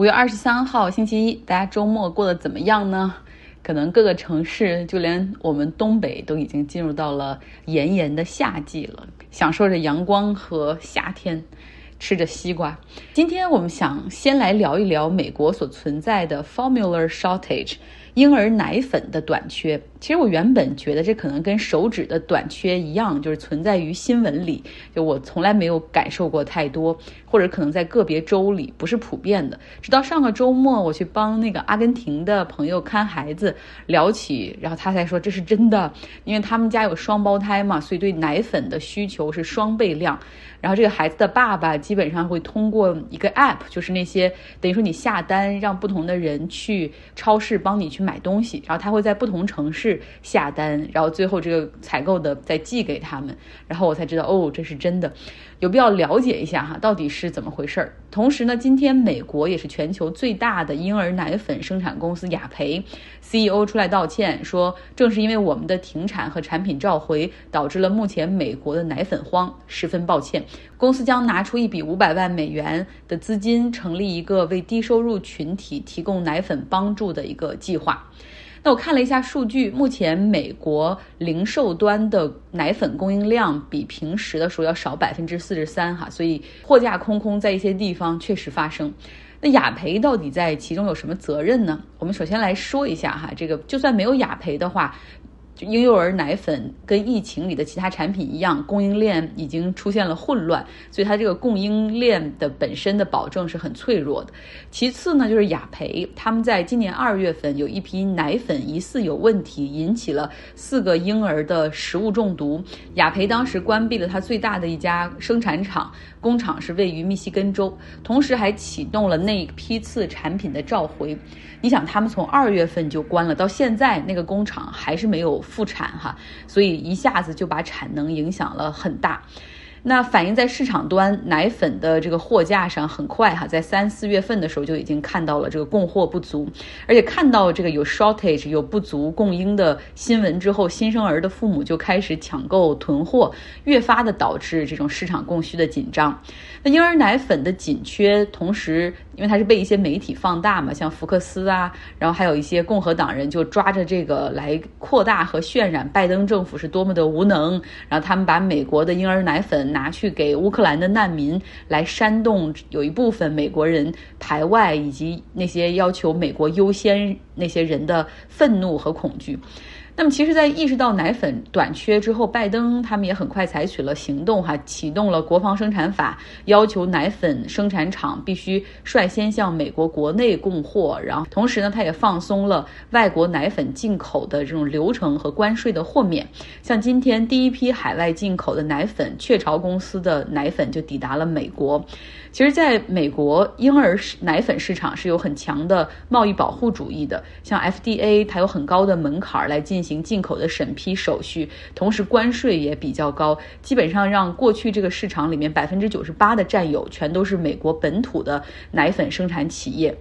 五月二十三号星期一，大家周末过得怎么样呢？可能各个城市，就连我们东北都已经进入到了炎炎的夏季了，享受着阳光和夏天，吃着西瓜。今天我们想先来聊一聊美国所存在的 formula shortage。婴儿奶粉的短缺，其实我原本觉得这可能跟手指的短缺一样，就是存在于新闻里，就我从来没有感受过太多，或者可能在个别州里不是普遍的。直到上个周末，我去帮那个阿根廷的朋友看孩子，聊起，然后他才说这是真的，因为他们家有双胞胎嘛，所以对奶粉的需求是双倍量。然后这个孩子的爸爸基本上会通过一个 app，就是那些等于说你下单，让不同的人去超市帮你去买东西，然后他会在不同城市下单，然后最后这个采购的再寄给他们，然后我才知道哦，这是真的。有必要了解一下哈，到底是怎么回事儿。同时呢，今天美国也是全球最大的婴儿奶粉生产公司雅培 CEO 出来道歉，说正是因为我们的停产和产品召回，导致了目前美国的奶粉荒，十分抱歉。公司将拿出一笔五百万美元的资金，成立一个为低收入群体提供奶粉帮助的一个计划。那我看了一下数据，目前美国零售端的奶粉供应量比平时的时候要少百分之四十三哈，所以货架空空在一些地方确实发生。那雅培到底在其中有什么责任呢？我们首先来说一下哈，这个就算没有雅培的话。婴幼儿奶粉跟疫情里的其他产品一样，供应链已经出现了混乱，所以它这个供应链的本身的保证是很脆弱的。其次呢，就是雅培，他们在今年二月份有一批奶粉疑似有问题，引起了四个婴儿的食物中毒。雅培当时关闭了它最大的一家生产厂，工厂是位于密西根州，同时还启动了那批次产品的召回。你想，他们从二月份就关了，到现在那个工厂还是没有复产哈，所以一下子就把产能影响了很大。那反映在市场端奶粉的这个货架上，很快哈，在三四月份的时候就已经看到了这个供货不足，而且看到这个有 shortage 有不足供应的新闻之后，新生儿的父母就开始抢购囤货，越发的导致这种市场供需的紧张。那婴儿奶粉的紧缺，同时因为它是被一些媒体放大嘛，像福克斯啊，然后还有一些共和党人就抓着这个来扩大和渲染拜登政府是多么的无能，然后他们把美国的婴儿奶粉。拿去给乌克兰的难民，来煽动有一部分美国人排外，以及那些要求美国优先那些人的愤怒和恐惧。那么，其实，在意识到奶粉短缺之后，拜登他们也很快采取了行动，哈，启动了国防生产法，要求奶粉生产厂必须率先向美国国内供货。然后，同时呢，他也放松了外国奶粉进口的这种流程和关税的豁免。像今天第一批海外进口的奶粉，雀巢公司的奶粉就抵达了美国。其实，在美国，婴儿奶粉市场是有很强的贸易保护主义的。像 FDA，它有很高的门槛来进行进口的审批手续，同时关税也比较高，基本上让过去这个市场里面百分之九十八的占有全都是美国本土的奶粉生产企业。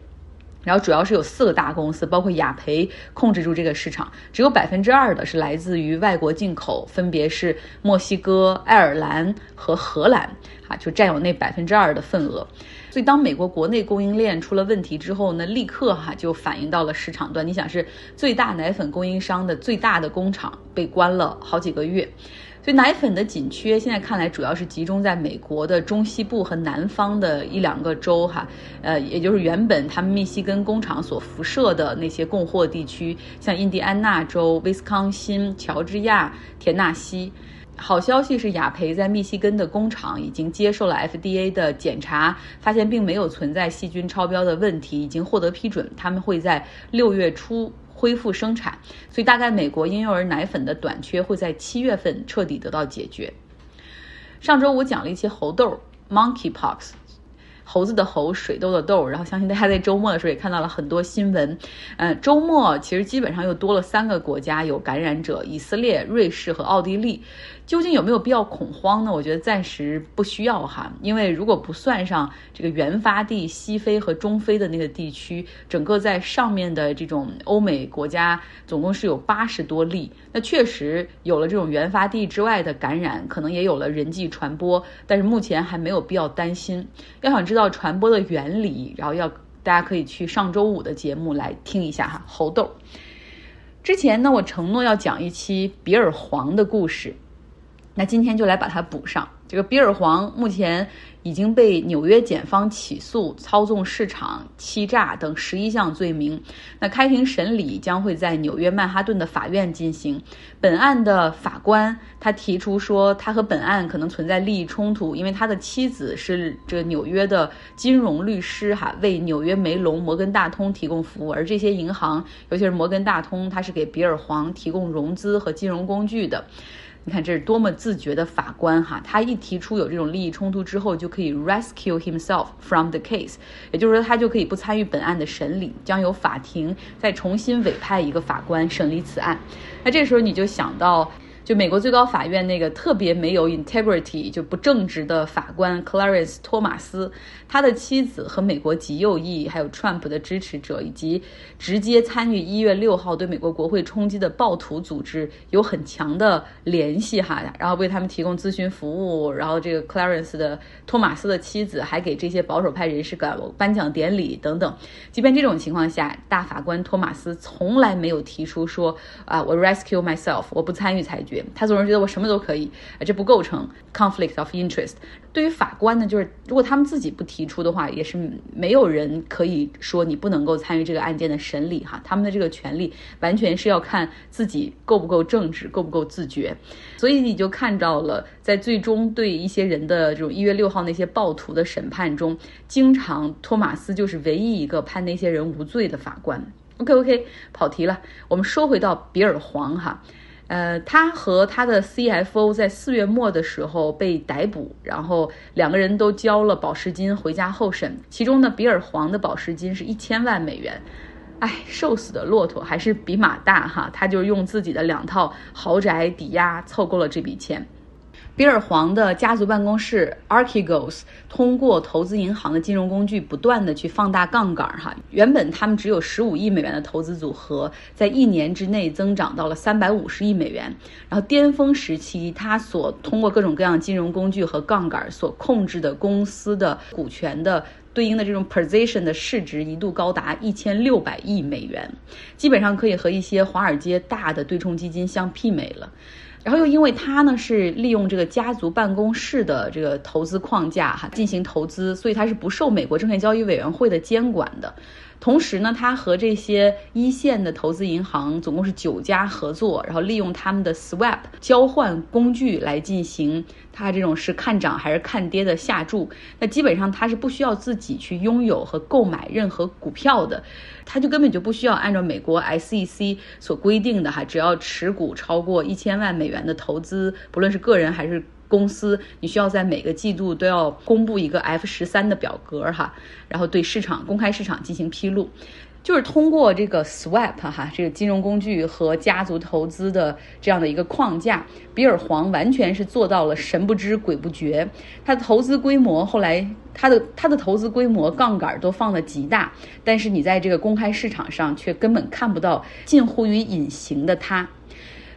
然后主要是有四个大公司，包括雅培控制住这个市场，只有百分之二的是来自于外国进口，分别是墨西哥、爱尔兰和荷兰，啊，就占有那百分之二的份额。所以当美国国内供应链出了问题之后呢，立刻哈就反映到了市场端。你想是最大奶粉供应商的最大的工厂被关了好几个月。所以奶粉的紧缺，现在看来主要是集中在美国的中西部和南方的一两个州，哈，呃，也就是原本他们密西根工厂所辐射的那些供货地区，像印第安纳州、威斯康辛、乔治亚、田纳西。好消息是，雅培在密西根的工厂已经接受了 FDA 的检查，发现并没有存在细菌超标的问题，已经获得批准，他们会在六月初。恢复生产，所以大概美国婴幼儿奶粉的短缺会在七月份彻底得到解决。上周我讲了一期猴痘 （monkeypox）。猴子的猴，水痘的痘，然后相信大家在周末的时候也看到了很多新闻。嗯，周末其实基本上又多了三个国家有感染者：以色列、瑞士和奥地利。究竟有没有必要恐慌呢？我觉得暂时不需要哈，因为如果不算上这个原发地西非和中非的那个地区，整个在上面的这种欧美国家总共是有八十多例。那确实有了这种原发地之外的感染，可能也有了人际传播，但是目前还没有必要担心。要想知道传播的原理，然后要。大家可以去上周五的节目来听一下哈。猴豆。之前呢，我承诺要讲一期比尔黄的故事，那今天就来把它补上。这个比尔黄目前已经被纽约检方起诉操纵市场、欺诈等十一项罪名。那开庭审理将会在纽约曼哈顿的法院进行。本案的法官他提出说，他和本案可能存在利益冲突，因为他的妻子是这纽约的金融律师，哈，为纽约梅隆、摩根大通提供服务，而这些银行，尤其是摩根大通，它是给比尔黄提供融资和金融工具的。你看这是多么自觉的法官哈！他一提出有这种利益冲突之后，就可以 rescue himself from the case，也就是说他就可以不参与本案的审理，将由法庭再重新委派一个法官审理此案。那这时候你就想到。就美国最高法院那个特别没有 integrity 就不正直的法官 Clarence 托马斯，他的妻子和美国极右翼还有 Trump 的支持者，以及直接参与一月六号对美国国会冲击的暴徒组织有很强的联系哈，然后为他们提供咨询服务，然后这个 Clarence 的托马斯的妻子还给这些保守派人士搞颁奖典礼等等。即便这种情况下，大法官托马斯从来没有提出说啊，我 rescue myself，我不参与裁决。他总是觉得我什么都可以，这不构成 conflict of interest。对于法官呢，就是如果他们自己不提出的话，也是没有人可以说你不能够参与这个案件的审理哈。他们的这个权利完全是要看自己够不够正直，够不够自觉。所以你就看到了，在最终对一些人的这种一月六号那些暴徒的审判中，经常托马斯就是唯一一个判那些人无罪的法官。OK OK，跑题了，我们说回到比尔黄哈。呃，他和他的 CFO 在四月末的时候被逮捕，然后两个人都交了保释金回家候审。其中呢，比尔黄的保释金是一千万美元。哎，瘦死的骆驼还是比马大哈，他就用自己的两套豪宅抵押凑够了这笔钱。比尔黄的家族办公室 Archegos 通过投资银行的金融工具，不断的去放大杠杆哈。原本他们只有十五亿美元的投资组合，在一年之内增长到了三百五十亿美元。然后巅峰时期，他所通过各种各样金融工具和杠杆所控制的公司的股权的对应的这种 position 的市值一度高达一千六百亿美元，基本上可以和一些华尔街大的对冲基金相媲美了。然后又因为他呢是利用这个家族办公室的这个投资框架哈进行投资，所以他是不受美国证券交易委员会的监管的。同时呢，他和这些一线的投资银行总共是九家合作，然后利用他们的 swap 交换工具来进行他这种是看涨还是看跌的下注。那基本上他是不需要自己去拥有和购买任何股票的，他就根本就不需要按照美国 SEC 所规定的哈，只要持股超过一千万美元的投资，不论是个人还是。公司，你需要在每个季度都要公布一个 F 十三的表格哈，然后对市场公开市场进行披露，就是通过这个 swap 哈，这个金融工具和家族投资的这样的一个框架，比尔黄完全是做到了神不知鬼不觉。他的投资规模后来，他的他的投资规模杠杆都放的极大，但是你在这个公开市场上却根本看不到近乎于隐形的他。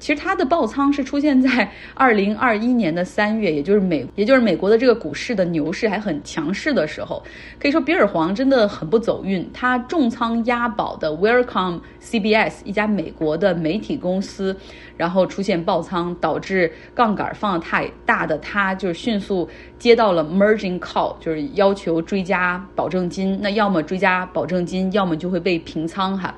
其实它的爆仓是出现在 二零二一年的三月，也就是美，也就是美国的这个股市的牛市还很强势的时候，可以说比尔黄真的很不走运。他重仓押宝的 Welcome CBS 一家美国的媒体公司，然后出现爆仓，导致杠杆放的太大的他，就是迅速接到了 Merging Call，就是要求追加保证金。那要么追加保证金，要么就会被平仓哈。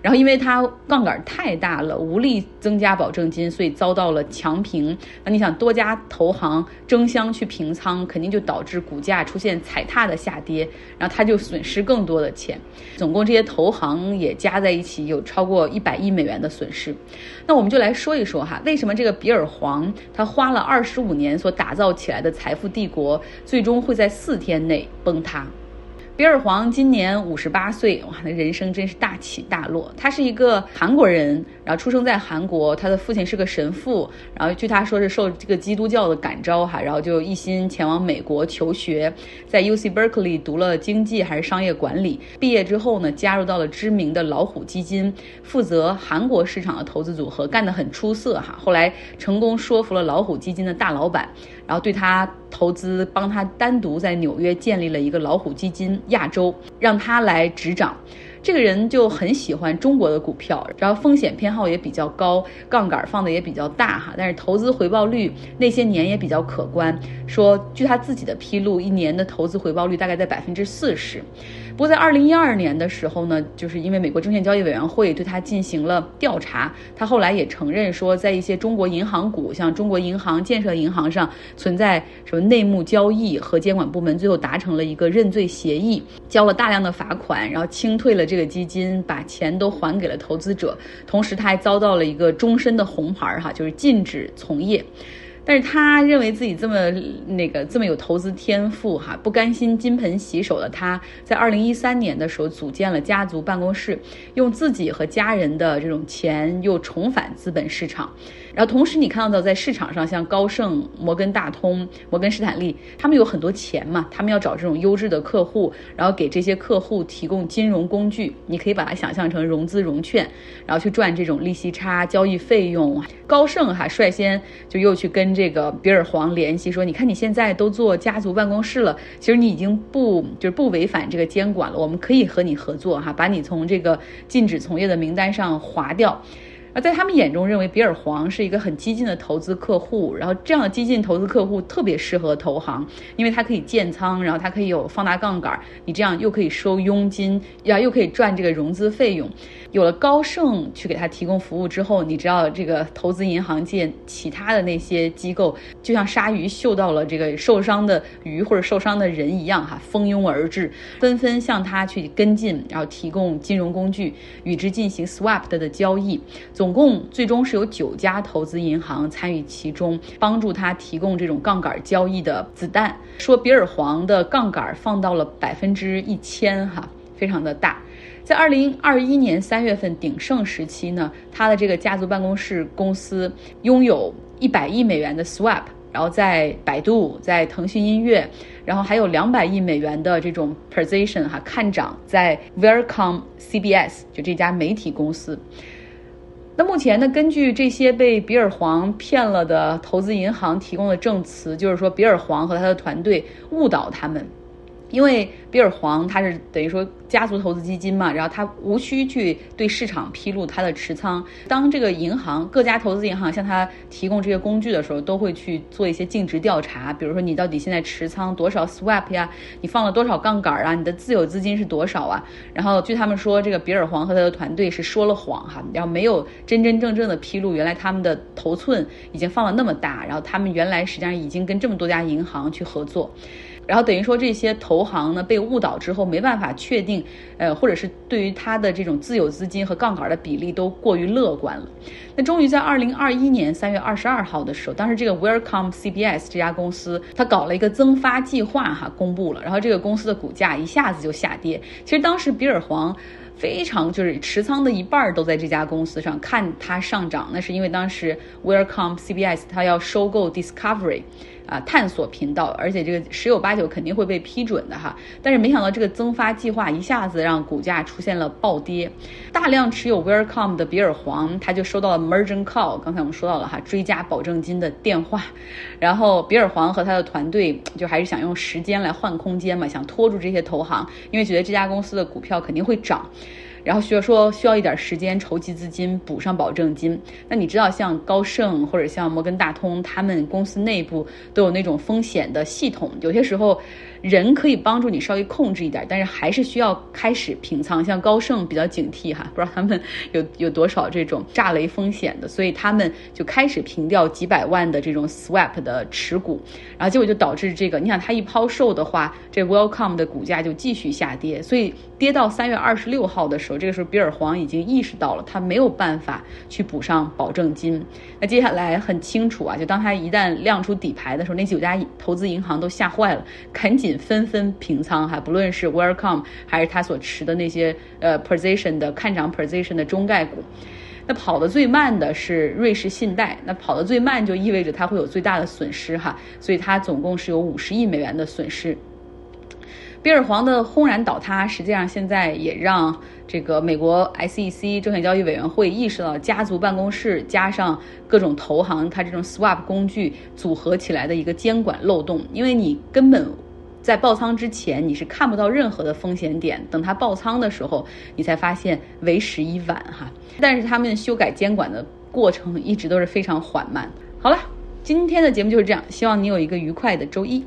然后，因为它杠杆太大了，无力增加保证金，所以遭到了强平。那你想，多家投行争相去平仓，肯定就导致股价出现踩踏的下跌，然后他就损失更多的钱。总共这些投行也加在一起有超过一百亿美元的损失。那我们就来说一说哈，为什么这个比尔黄他花了二十五年所打造起来的财富帝国，最终会在四天内崩塌？比尔黄今年五十八岁，哇，那人生真是大起大落。他是一个韩国人，然后出生在韩国，他的父亲是个神父，然后据他说是受这个基督教的感召哈，然后就一心前往美国求学，在 U C Berkeley 读了经济还是商业管理。毕业之后呢，加入到了知名的老虎基金，负责韩国市场的投资组合，干得很出色哈。后来成功说服了老虎基金的大老板，然后对他投资帮他单独在纽约建立了一个老虎基金亚洲，让他来执掌。这个人就很喜欢中国的股票，然后风险偏好也比较高，杠杆放的也比较大哈。但是投资回报率那些年也比较可观，说据他自己的披露，一年的投资回报率大概在百分之四十。不过在二零一二年的时候呢，就是因为美国证券交易委员会对他进行了调查，他后来也承认说，在一些中国银行股，像中国银行、建设银行上存在什么内幕交易，和监管部门最后达成了一个认罪协议，交了大量的罚款，然后清退了这个基金，把钱都还给了投资者，同时他还遭到了一个终身的红牌儿哈，就是禁止从业。但是他认为自己这么那个这么有投资天赋哈，不甘心金盆洗手的他，在二零一三年的时候组建了家族办公室，用自己和家人的这种钱又重返资本市场。然后同时你看到在市场上，像高盛、摩根大通、摩根士坦利，他们有很多钱嘛，他们要找这种优质的客户，然后给这些客户提供金融工具，你可以把它想象成融资融券，然后去赚这种利息差、交易费用。高盛哈率先就又去跟。这个比尔黄联系说：“你看你现在都做家族办公室了，其实你已经不就是不违反这个监管了，我们可以和你合作哈，把你从这个禁止从业的名单上划掉。”而在他们眼中，认为比尔黄是一个很激进的投资客户，然后这样的激进投资客户特别适合投行，因为他可以建仓，然后他可以有放大杠杆，你这样又可以收佣金，呀又可以赚这个融资费用。有了高盛去给他提供服务之后，你知道这个投资银行界其他的那些机构，就像鲨鱼嗅到了这个受伤的鱼或者受伤的人一样，哈，蜂拥而至，纷纷向他去跟进，然后提供金融工具，与之进行 swap 的交易。总总共最终是有九家投资银行参与其中，帮助他提供这种杠杆交易的子弹。说比尔黄的杠杆放到了百分之一千，哈，非常的大。在二零二一年三月份鼎盛时期呢，他的这个家族办公室公司拥有一百亿美元的 swap，然后在百度、在腾讯音乐，然后还有两百亿美元的这种 position 哈看涨在 Welcome CBS 就这家媒体公司。那目前呢，根据这些被比尔黄骗了的投资银行提供的证词，就是说比尔黄和他的团队误导他们。因为比尔黄他是等于说家族投资基金嘛，然后他无需去对市场披露他的持仓。当这个银行各家投资银行向他提供这些工具的时候，都会去做一些尽职调查，比如说你到底现在持仓多少 swap 呀，你放了多少杠杆啊，你的自有资金是多少啊？然后据他们说，这个比尔黄和他的团队是说了谎哈，然后没有真真正正的披露原来他们的头寸已经放了那么大，然后他们原来实际上已经跟这么多家银行去合作。然后等于说这些投行呢被误导之后没办法确定，呃，或者是对于他的这种自有资金和杠杆的比例都过于乐观了。那终于在二零二一年三月二十二号的时候，当时这个 Welcome CBS 这家公司它搞了一个增发计划哈，公布了，然后这个公司的股价一下子就下跌。其实当时比尔黄非常就是持仓的一半都在这家公司上，看它上涨，那是因为当时 Welcome CBS 它要收购 Discovery。啊，探索频道，而且这个十有八九肯定会被批准的哈。但是没想到这个增发计划一下子让股价出现了暴跌，大量持有 Welcome 的比尔黄他就收到了 Mergent Call，刚才我们说到了哈，追加保证金的电话。然后比尔黄和他的团队 就还是想用时间来换空间嘛，想拖住这些投行，因为觉得这家公司的股票肯定会涨。然后需要说需要一点时间筹集资金补上保证金。那你知道像高盛或者像摩根大通，他们公司内部都有那种风险的系统，有些时候。人可以帮助你稍微控制一点，但是还是需要开始平仓。像高盛比较警惕哈，不知道他们有有多少这种炸雷风险的，所以他们就开始平掉几百万的这种 swap 的持股，然后结果就导致这个，你想他一抛售的话，这 Welcome 的股价就继续下跌，所以跌到三月二十六号的时候候，这个时候比尔黄已经意识到了他没有办法去补上保证金。那接下来很清楚啊，就当他一旦亮出底牌的时候，那九家投资银行都吓坏了，赶紧。纷纷平仓哈，不论是 Welcome 还是他所持的那些呃 position 的看涨 position 的中概股，那跑得最慢的是瑞士信贷，那跑得最慢就意味着它会有最大的损失哈，所以它总共是有五十亿美元的损失。比尔黄的轰然倒塌，实际上现在也让这个美国 SEC 证券交易委员会意识到家族办公室加上各种投行，它这种 swap 工具组合起来的一个监管漏洞，因为你根本。在爆仓之前，你是看不到任何的风险点。等它爆仓的时候，你才发现为时已晚哈。但是他们修改监管的过程一直都是非常缓慢。好了，今天的节目就是这样，希望你有一个愉快的周一。